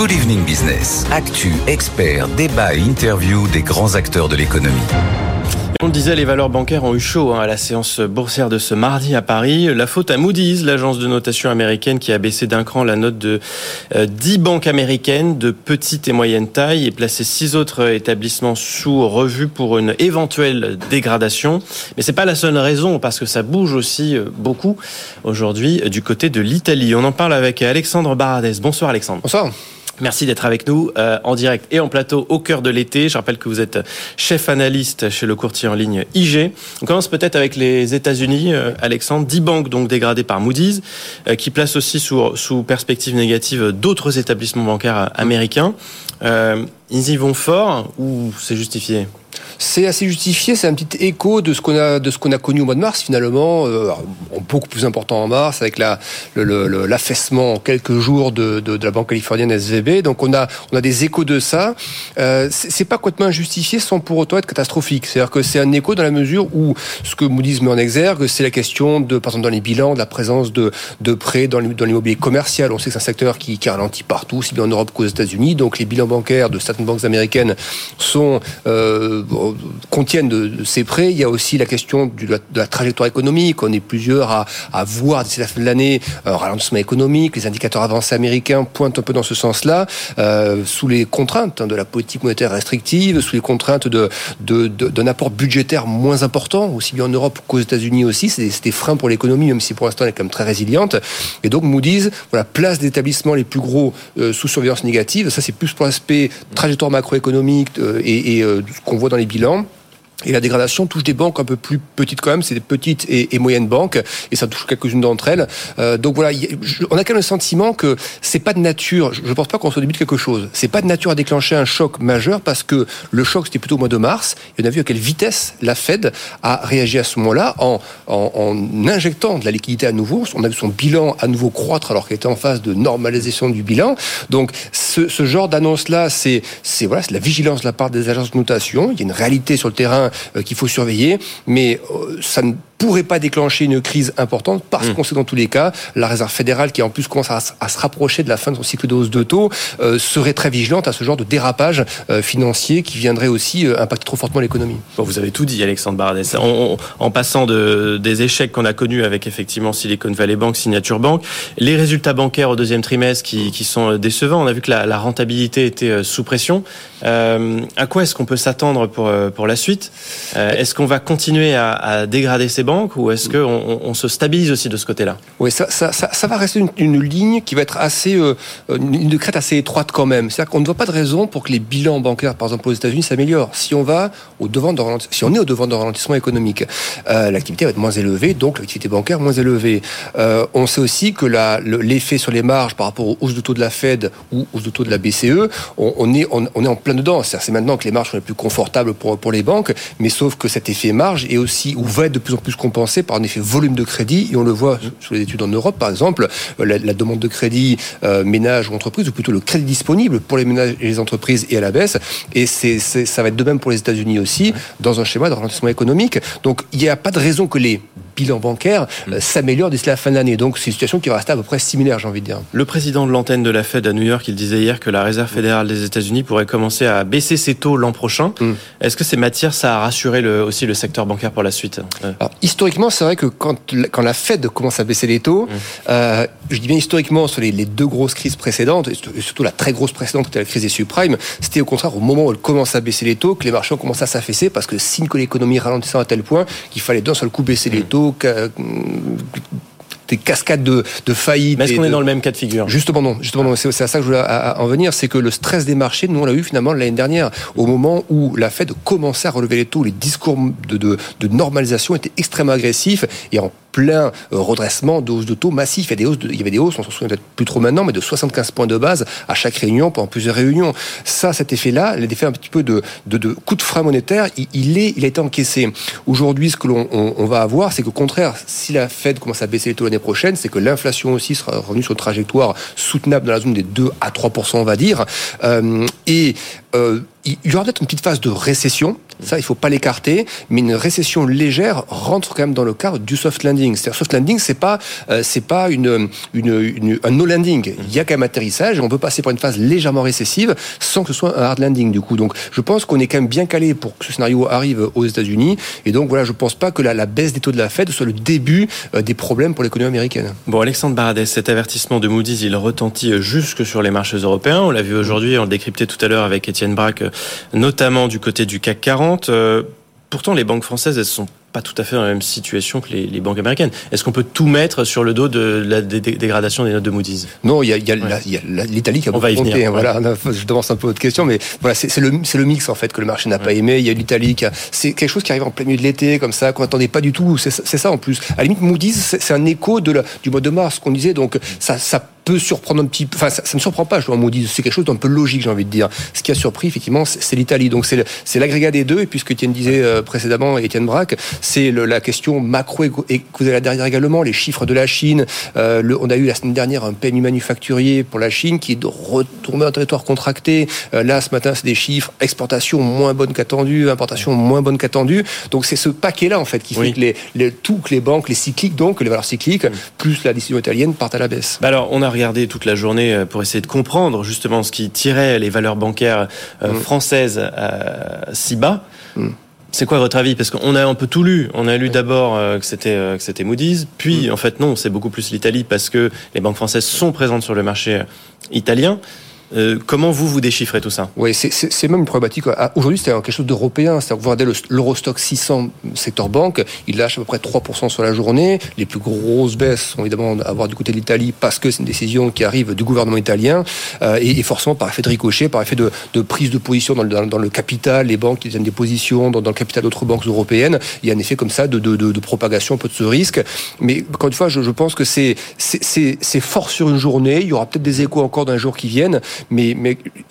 Good Evening Business. Actu, experts, débat et interview des grands acteurs de l'économie. On le disait, les valeurs bancaires ont eu chaud hein, à la séance boursière de ce mardi à Paris. La faute à Moody's, l'agence de notation américaine qui a baissé d'un cran la note de 10 euh, banques américaines de petite et moyenne taille et placé six autres établissements sous revue pour une éventuelle dégradation. Mais c'est pas la seule raison parce que ça bouge aussi euh, beaucoup aujourd'hui du côté de l'Italie. On en parle avec Alexandre Baradès. Bonsoir Alexandre. Bonsoir. Merci d'être avec nous euh, en direct et en plateau au cœur de l'été. Je rappelle que vous êtes chef analyste chez le courtier en ligne IG. On commence peut-être avec les États-Unis, euh, Alexandre. 10 banques donc dégradées par Moody's, euh, qui placent aussi sous, sous perspective négative d'autres établissements bancaires américains. ils y vont fort ou c'est justifié? C'est assez justifié, c'est un petit écho de ce qu'on a de a connu au mois de mars finalement, euh, beaucoup plus important en mars avec la l'affaissement en quelques jours de, de, la banque californienne SVB. Donc on a on a des échos de ça. Euh, c'est pas complètement injustifié sans pour autant être catastrophique. C'est-à-dire que c'est un écho dans la mesure où ce que Moody's met en exergue, c'est la question de par exemple dans les bilans de la présence de de prêts dans l'immobilier commercial. On sait que c'est un secteur qui, qui ralentit partout, aussi bien en Europe qu'aux États-Unis. Donc les bilans bancaires de certaines banques américaines sont euh, contiennent de, ces prêts. Il y a aussi la question de la, trajectoire économique. On est plusieurs à, voir d'ici la fin de l'année un ralentissement économique. Les indicateurs avancés américains pointent un peu dans ce sens-là, euh, sous les contraintes de la politique monétaire restrictive, sous les contraintes d'un apport budgétaire moins important, aussi bien en Europe qu'aux États-Unis aussi. C'est des freins pour l'économie, même si pour l'instant elle est quand même très résiliente. Et donc Moody's, voilà, place d'établissements les plus gros euh, sous surveillance négative. Ça, c'est plus pour l'aspect trajectoire macroéconomique euh, et, euh, qu'on voit dans les bilans. Et la dégradation touche des banques un peu plus petites quand même, c'est des petites et, moyennes banques, et ça touche quelques-unes d'entre elles. Euh, donc voilà, on a quand même le sentiment que c'est pas de nature. Je ne pense pas qu'on soit au début de quelque chose. C'est pas de nature à déclencher un choc majeur parce que le choc c'était plutôt au mois de mars. Et on a vu à quelle vitesse la Fed a réagi à ce moment-là en, en, injectant de la liquidité à nouveau. On a vu son bilan à nouveau croître alors qu'elle était en phase de normalisation du bilan. Donc ce, ce genre d'annonce-là, c'est voilà, la vigilance de la part des agences de notation. Il y a une réalité sur le terrain euh, qu'il faut surveiller, mais euh, ça ne pourrait pas déclencher une crise importante parce hmm. qu'on sait dans tous les cas, la Réserve fédérale qui en plus commence à, se rapprocher de la fin de son cycle de hausse de taux euh, serait très vigilante à ce genre de dérapage financier qui viendrait aussi impacter trop fortement l'économie. Bon, vous avez tout dit, Alexandre Baradès. En, passant de, des échecs qu'on a connus avec effectivement Silicon Valley Bank, Signature Bank, les résultats bancaires au deuxième trimestre qui, qui sont décevants. On a vu que la, la rentabilité était sous pression. à quoi est-ce qu'on peut s'attendre pour, pour la suite? Euh, est-ce qu'on va continuer à, dégrader ces banques? Ou est-ce qu'on on se stabilise aussi de ce côté-là? Oui, ça, va rester une, ligne qui va être assez, euh, une de crête assez étroite quand même. C'est-à-dire qu'on ne voit pas de raison pour que les bilans bancaires, par exemple aux États-Unis, s'améliorent. Si on va au devant de si on est au devant d'un ralentissement économique, euh, l'activité va être moins élevée, donc l'activité bancaire moins élevée. on sait aussi que l'effet sur les marges par rapport aux hausses de taux de la Fed ou aux hausses de taux de la BCE, on, est, on, est en plein dedans. C'est maintenant que les marges sont les plus confortables pour, pour les banques, mais sauf que cet effet marge est aussi ou va être de plus en plus compensé par un effet volume de crédit et on le voit sur les études en Europe par exemple la, demande de crédit euh, ménage ou entreprise ou plutôt le crédit disponible pour les ménages et les entreprises est à la baisse et c'est, ça va être de même pour les États-Unis aussi dans un schéma de ralentissement économique donc il n'y a pas de raison que les bilan bancaire euh, mm. s'améliore d'ici la fin de l'année. Donc c'est une situation qui va rester à peu près similaire, j'ai envie de dire. Le président de l'antenne de la Fed à New York, il disait hier que la Réserve fédérale des États-Unis pourrait commencer à baisser ses taux l'an prochain. Mm. Est-ce que ces matières, ça a rassuré le, aussi le secteur bancaire pour la suite? Historiquement, c'est vrai que quand, quand la Fed commence à baisser les taux, mm. euh, je dis bien historiquement sur les, deux grosses crises précédentes, et surtout la très grosse précédente qui était la crise des subprimes, c'était au contraire au moment où elle commence à baisser les taux que les marchés ont commencé à s'affaisser parce que signe que l'économie ralentissant à tel point qu'il fallait d'un seul coup baisser les taux, des cascades de, de faillites. Mais est-ce qu'on est dans le même cas de figure Justement non. Justement non. C'est à ça que je voulais en venir, c'est que le stress des marchés, nous on l'a eu finalement l'année dernière, au moment où la Fed commençait à relever les taux, les discours de, de, de normalisation étaient extrêmement agressifs et en plein euh, redressement de de taux massifs. Il y, des hausses il y avait des hausses, on s'en souvient peut-être plus trop maintenant, mais de 75 points de base à chaque réunion pendant plusieurs réunions. Ça, cet effet-là, l'effet un petit peu de, de, de, coup de frein monétaire, il, est, il a été encaissé. Aujourd'hui, ce que l'on on, va avoir, c'est qu'au contraire, si la Fed commence à baisser les taux l'année prochaine, c'est que l'inflation aussi sera revenue sur une trajectoire soutenable dans la zone des 2 à 3 on va dire. Euh, et euh, il y aura peut-être une petite phase de récession, ça il faut pas l'écarter, mais une récession légère rentre quand même dans le cadre du soft landing. C'est-à-dire soft landing, c'est pas euh, c'est pas une, une, un no landing. Il y a quand même atterrissage et on peut passer par une phase légèrement récessive sans que ce soit un hard landing du coup. Donc je pense qu'on est quand même bien calé pour que ce scénario arrive aux États-Unis et donc voilà, je pense pas que la, baisse des taux de la Fed soit le début euh, des problèmes pour l'économie américaine. Bon, Alexandre Baradès, cet avertissement de Moody's, il retentit jusque sur les marchés européens. On l'a vu aujourd'hui, on le décryptait tout à l'heure avec Étienne Braque notamment du côté du CAC 40. Euh, pourtant, les banques françaises, elles sont pas tout à fait dans la même situation que les, banques américaines. Est-ce qu'on peut tout mettre sur le dos de la dégradation des notes de Moody's? Non, il y a, l'Italie qui a beaucoup monté. Hein, voilà, je devance un peu votre question, mais voilà, c'est le, le mix en fait que le marché n'a pas aimé. Il y a l'Italie qui a, c'est quelque chose qui arrive en plein milieu de l'été, comme ça, qu'on n'attendait pas du tout. C'est ça en plus. À la limite, Moody's, c'est un écho de du mois de mars qu'on disait. Donc ça, ça peut surprendre un petit peu. Enfin, ça, ne surprend pas, je vois Moody's. C'est quelque chose d'un peu logique, j'ai envie de dire. Ce qui a surpris, effectivement, c'est l'Italie. Donc c'est l'agrégat des deux. Et puisque Étienne disait euh, précédemment, Étienne Braque, c'est la question macro et que vous avez là derrière également, les chiffres de la Chine. Euh, le, on a eu la semaine dernière un PMI manufacturier pour la Chine qui est de retourner en territoire contracté. Euh, là, ce matin, c'est des chiffres exportation moins bonne qu'attendu, importation moins bonne qu'attendu. Donc c'est ce paquet-là en fait qui fait que les, les, tout, que les banques, les cycliques, donc les valeurs cycliques, plus la décision italienne partent à la baisse. Bah alors, on a regardé toute la journée euh, pour essayer de comprendre justement ce qui tirait les valeurs bancaires mm. françaises si bas. Mm. C'est quoi votre avis? Parce qu'on a un peu tout lu. On a lu d'abord euh, que c'était euh, que c'était Moody's, puis mm. en fait non, c'est beaucoup plus l'Italie parce que les banques françaises sont présentes sur le marché italien. Euh, comment vous, vous déchiffrez tout ça Oui, c'est même une problématique. Ah, aujourd'hui, c'est quelque chose d'européen. Vous regardez l'Eurostock 600 secteur banque, il lâche à peu près 3% sur la journée. Les plus grosses baisses sont évidemment à voir du côté de l'Italie parce que c'est une décision qui arrive du gouvernement italien euh, et, forcément par effet de ricochet, par effet de, prise de position dans le, dans, le, capital, les banques qui tiennent des positions dans, le capital d'autres banques européennes. Il y a un effet comme ça de, de, propagation un peu de ce risque. Mais encore une fois, je, je pense que c'est fort sur une journée. Il y aura peut-être des échos encore d'un jour qui viennent. Mais,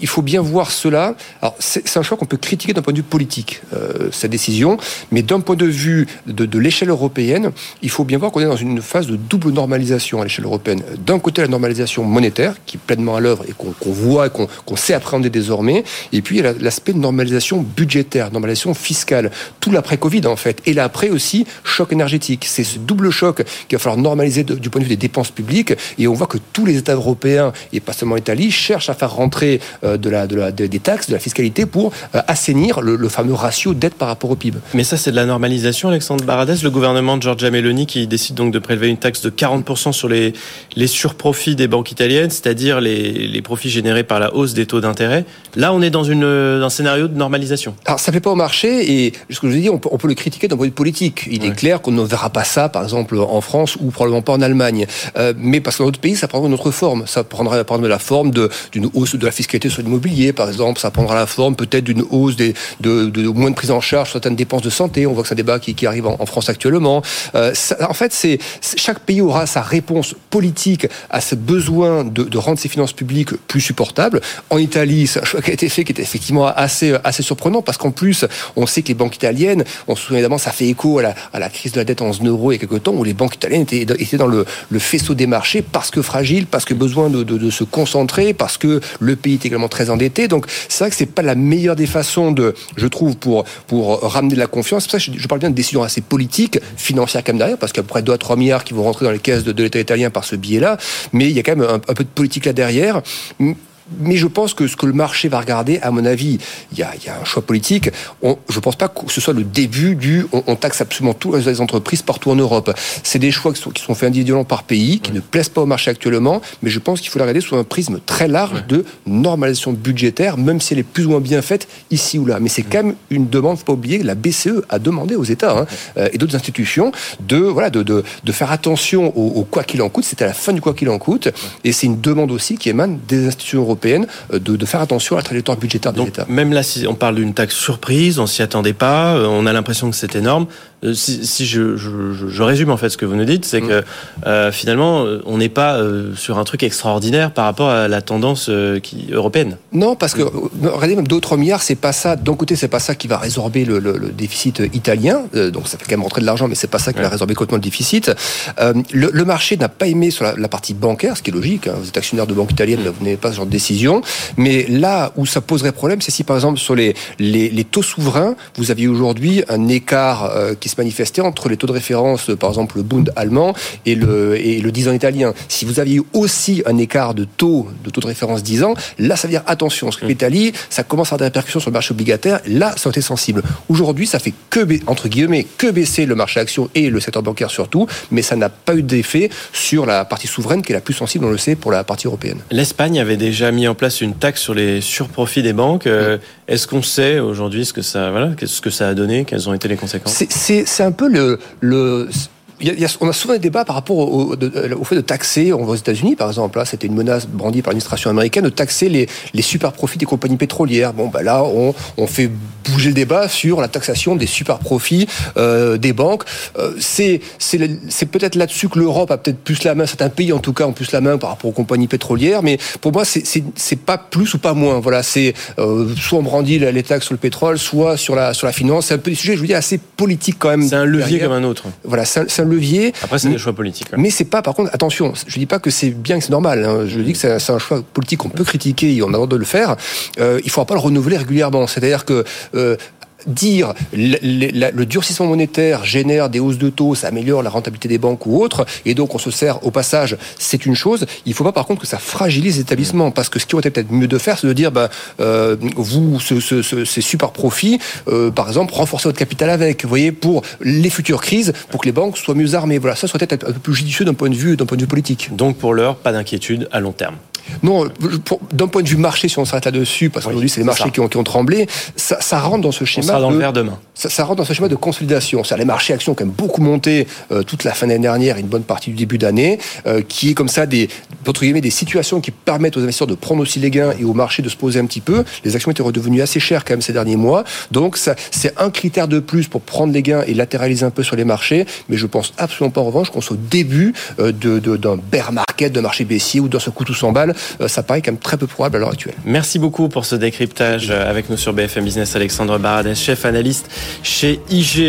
il faut bien voir cela. Alors, c'est un choix qu'on peut critiquer d'un point de vue politique, euh, cette décision, mais d'un point de vue de, l'échelle européenne, il faut bien voir qu'on est dans une phase de double normalisation à l'échelle européenne. D'un côté, la normalisation monétaire, qui est pleinement à l'œuvre et qu'on voit, qu'on sait appréhender désormais, et puis l'aspect de normalisation budgétaire, normalisation fiscale, tout l'après-Covid en fait, et l'après aussi choc énergétique. C'est ce double choc qu'il va falloir normaliser du point de vue des dépenses publiques, et on voit que tous les États européens, et pas seulement l'Italie, cherchent à faire rentrer euh, de la, de la, des taxes, de la fiscalité pour euh, assainir le, fameux ratio dette par rapport au PIB. Mais ça, c'est de la normalisation, Alexandre Baradès. Le gouvernement de Giorgia Meloni qui décide donc de prélever une taxe de 40% sur les, les surprofits des banques italiennes, c'est-à-dire les, les profits générés par la hausse des taux d'intérêt. Là, on est dans une, un scénario de normalisation. Alors, ça ne fait pas au marché et ce que je vous ai dit, on peut, on peut le critiquer d'un point de vue politique. Il est clair qu'on ne verra pas ça, par exemple, en France ou probablement pas en Allemagne. Euh, mais parce que dans d'autres pays, ça prendra une autre forme. Ça prendra, prendra la forme d'une hausse de la fiscalité sur l'immobilier, par exemple. Ça prendra la forme peut-être d'une hausse de, moins de prise en charge sur certaines dépenses de santé. On voit que c'est un débat qui, arrive en, France actuellement. Euh, en fait, chaque pays aura sa réponse politique à ce besoin de, rendre ses finances publiques plus supportables. En Italie, c'est un choix qui a été fait qui est effectivement assez, assez surprenant parce qu'en plus, on sait que les banques italiennes, on se souvient évidemment, ça fait écho à la, crise de la dette en zone euro il y a quelques temps où les banques italiennes étaient, dans le, faisceau des marchés parce que fragiles, parce que besoin de se concentrer, parce que le pays est également très endetté. Donc c'est vrai que c'est pas la meilleure des façons de, je trouve, pour ramener de la confiance. Ça je, parle bien de décisions assez politiques, financières quand même derrière, parce qu'il y a près de 2 à 3 milliards qui vont rentrer dans les caisses de, l'État italien par ce biais-là. Mais il y a quand même un, un peu de politique là derrière mais je pense que ce que le marché va regarder, à mon avis, il y a, y a un choix politique. On, je ne pense pas que ce soit le début du on, on taxe absolument toutes les entreprises partout en Europe. C'est des choix qui sont, qui sont, faits individuellement par pays, qui ne plaisent pas au marché actuellement, mais je pense qu'il faut la regarder sous un prisme très large de normalisation budgétaire, même si elle est plus ou moins bien faite ici ou là. Mais c'est quand même une demande, faut pas oublier, la BCE a demandé aux États hein, euh, et d'autres institutions de, voilà, de, de, de faire attention au, au quoi qu'il en coûte. C'était à la fin du quoi qu'il en coûte. Et c'est une demande aussi qui émane des institutions européennes européenne euh, de, faire attention à la trajectoire budgétaire des États. Même là, si on parle d'une taxe surprise, on s'y attendait pas, euh, on a l'impression que c'est énorme. Euh, si, je, je, résume en fait ce que vous nous dites, c'est mm. que euh, finalement on n'est pas euh, sur un truc extraordinaire par rapport à la tendance qui, européenne. Non, parce que regardez même d'autres milliards, c'est pas ça. D'un côté, c'est pas ça qui va résorber le, le, déficit italien, donc ça fait quand même rentrer de l'argent, mais c'est pas ça qui va résorber complètement le déficit. le, marché n'a pas aimé sur la, partie bancaire, ce qui est logique. Hein. Vous êtes actionnaire de banque italienne, vous n'avez pas ce genre de décision. Mais là où ça poserait problème, c'est si par exemple sur les, les, les taux souverains, vous aviez aujourd'hui un écart euh, qui se manifestait entre les taux de référence, par exemple le Bund allemand et le, et le 10 ans italien. Si vous aviez aussi un écart de taux, de taux de référence 10 ans, là ça veut dire attention, parce que mm. l'Italie, ça commence à avoir des répercussions sur le marché obligataire, là ça a été sensible. Aujourd'hui, ça fait que, entre guillemets, que baisser le marché action et le secteur bancaire surtout, mais ça n'a pas eu d'effet sur la partie souveraine qui est la plus sensible, on le sait, pour la partie européenne. L'Espagne avait déjà mis en place une taxe sur les surprofits des banques. Euh, est-ce qu'on sait aujourd'hui ce que ça, voilà, ce que ça a donné, quelles ont été les conséquences? C'est un peu le, le on a souvent des débats par rapport au, fait de taxer, on voit aux États-Unis par exemple, là c'était une menace brandie par l'administration américaine, de taxer les, les super profits des compagnies pétrolières. Bon, ben là, on, on, fait bouger le débat sur la taxation des super profits euh, des banques. Euh, c'est peut-être là-dessus que l'Europe a peut-être plus la main, certains pays en tout cas ont plus la main par rapport aux compagnies pétrolières, mais pour moi, c'est pas plus ou pas moins. Voilà, c'est euh, soit on brandit les taxes sur le pétrole, soit sur la, sur la finance. C'est un peu des sujets, je vous dis, assez politiques quand même. C'est un levier comme un autre. Voilà, c'est un levier. Après, c'est des choix politiques. Mais c'est pas, par contre, attention, je dis pas que c'est bien, que c'est normal. Hein. Je dis que c'est un choix politique qu'on peut critiquer et on a le droit de le faire. Euh, il faudra pas le renouveler régulièrement. C'est-à-dire que euh, dire le, durcissement monétaire génère des hausses de taux, ça améliore la rentabilité des banques ou autres, et donc on se sert au passage, c'est une chose. Il ne faut pas par contre que ça fragilise les établissements, parce que ce qui aurait peut-être mieux de faire, c'est de dire, ben, euh, vous, ces super profits, euh, par exemple, renforcer votre capital avec, vous voyez, pour les futures crises, pour que les banques soient mieux armées. Voilà, ça serait peut-être un peu plus judicieux d'un point de vue, d'un point de vue politique. Donc pour l'heure, pas d'inquiétude à long terme. Non, d'un point de vue marché, si on s'arrête là-dessus, parce qu'aujourd'hui c'est les marchés qui ont, qui ont, tremblé, ça, ça, rentre dans ce schéma. On sera dans le vert demain. Ça, ça, rentre dans ce schéma de consolidation. C'est les marchés actions ont quand même beaucoup monté euh, toute la fin d'année dernière et une bonne partie du début d'année, euh, qui est comme ça des, entre guillemets, des situations qui permettent aux investisseurs de prendre aussi les gains et au marché de se poser un petit peu. Les actions étaient redevenues assez chères quand même ces derniers mois, donc c'est un critère de plus pour prendre les gains et latéraliser un peu sur les marchés. Mais je pense absolument pas en revanche qu'on soit au début euh, de, d'un bear market, d'un marché baissier ou dans ce coup tout 100 balles. ça paraît quand même très peu probable à l'heure actuelle. Merci beaucoup pour ce décryptage avec nous sur BFM Business. Alexandre Baradès, chef analyste chez IG.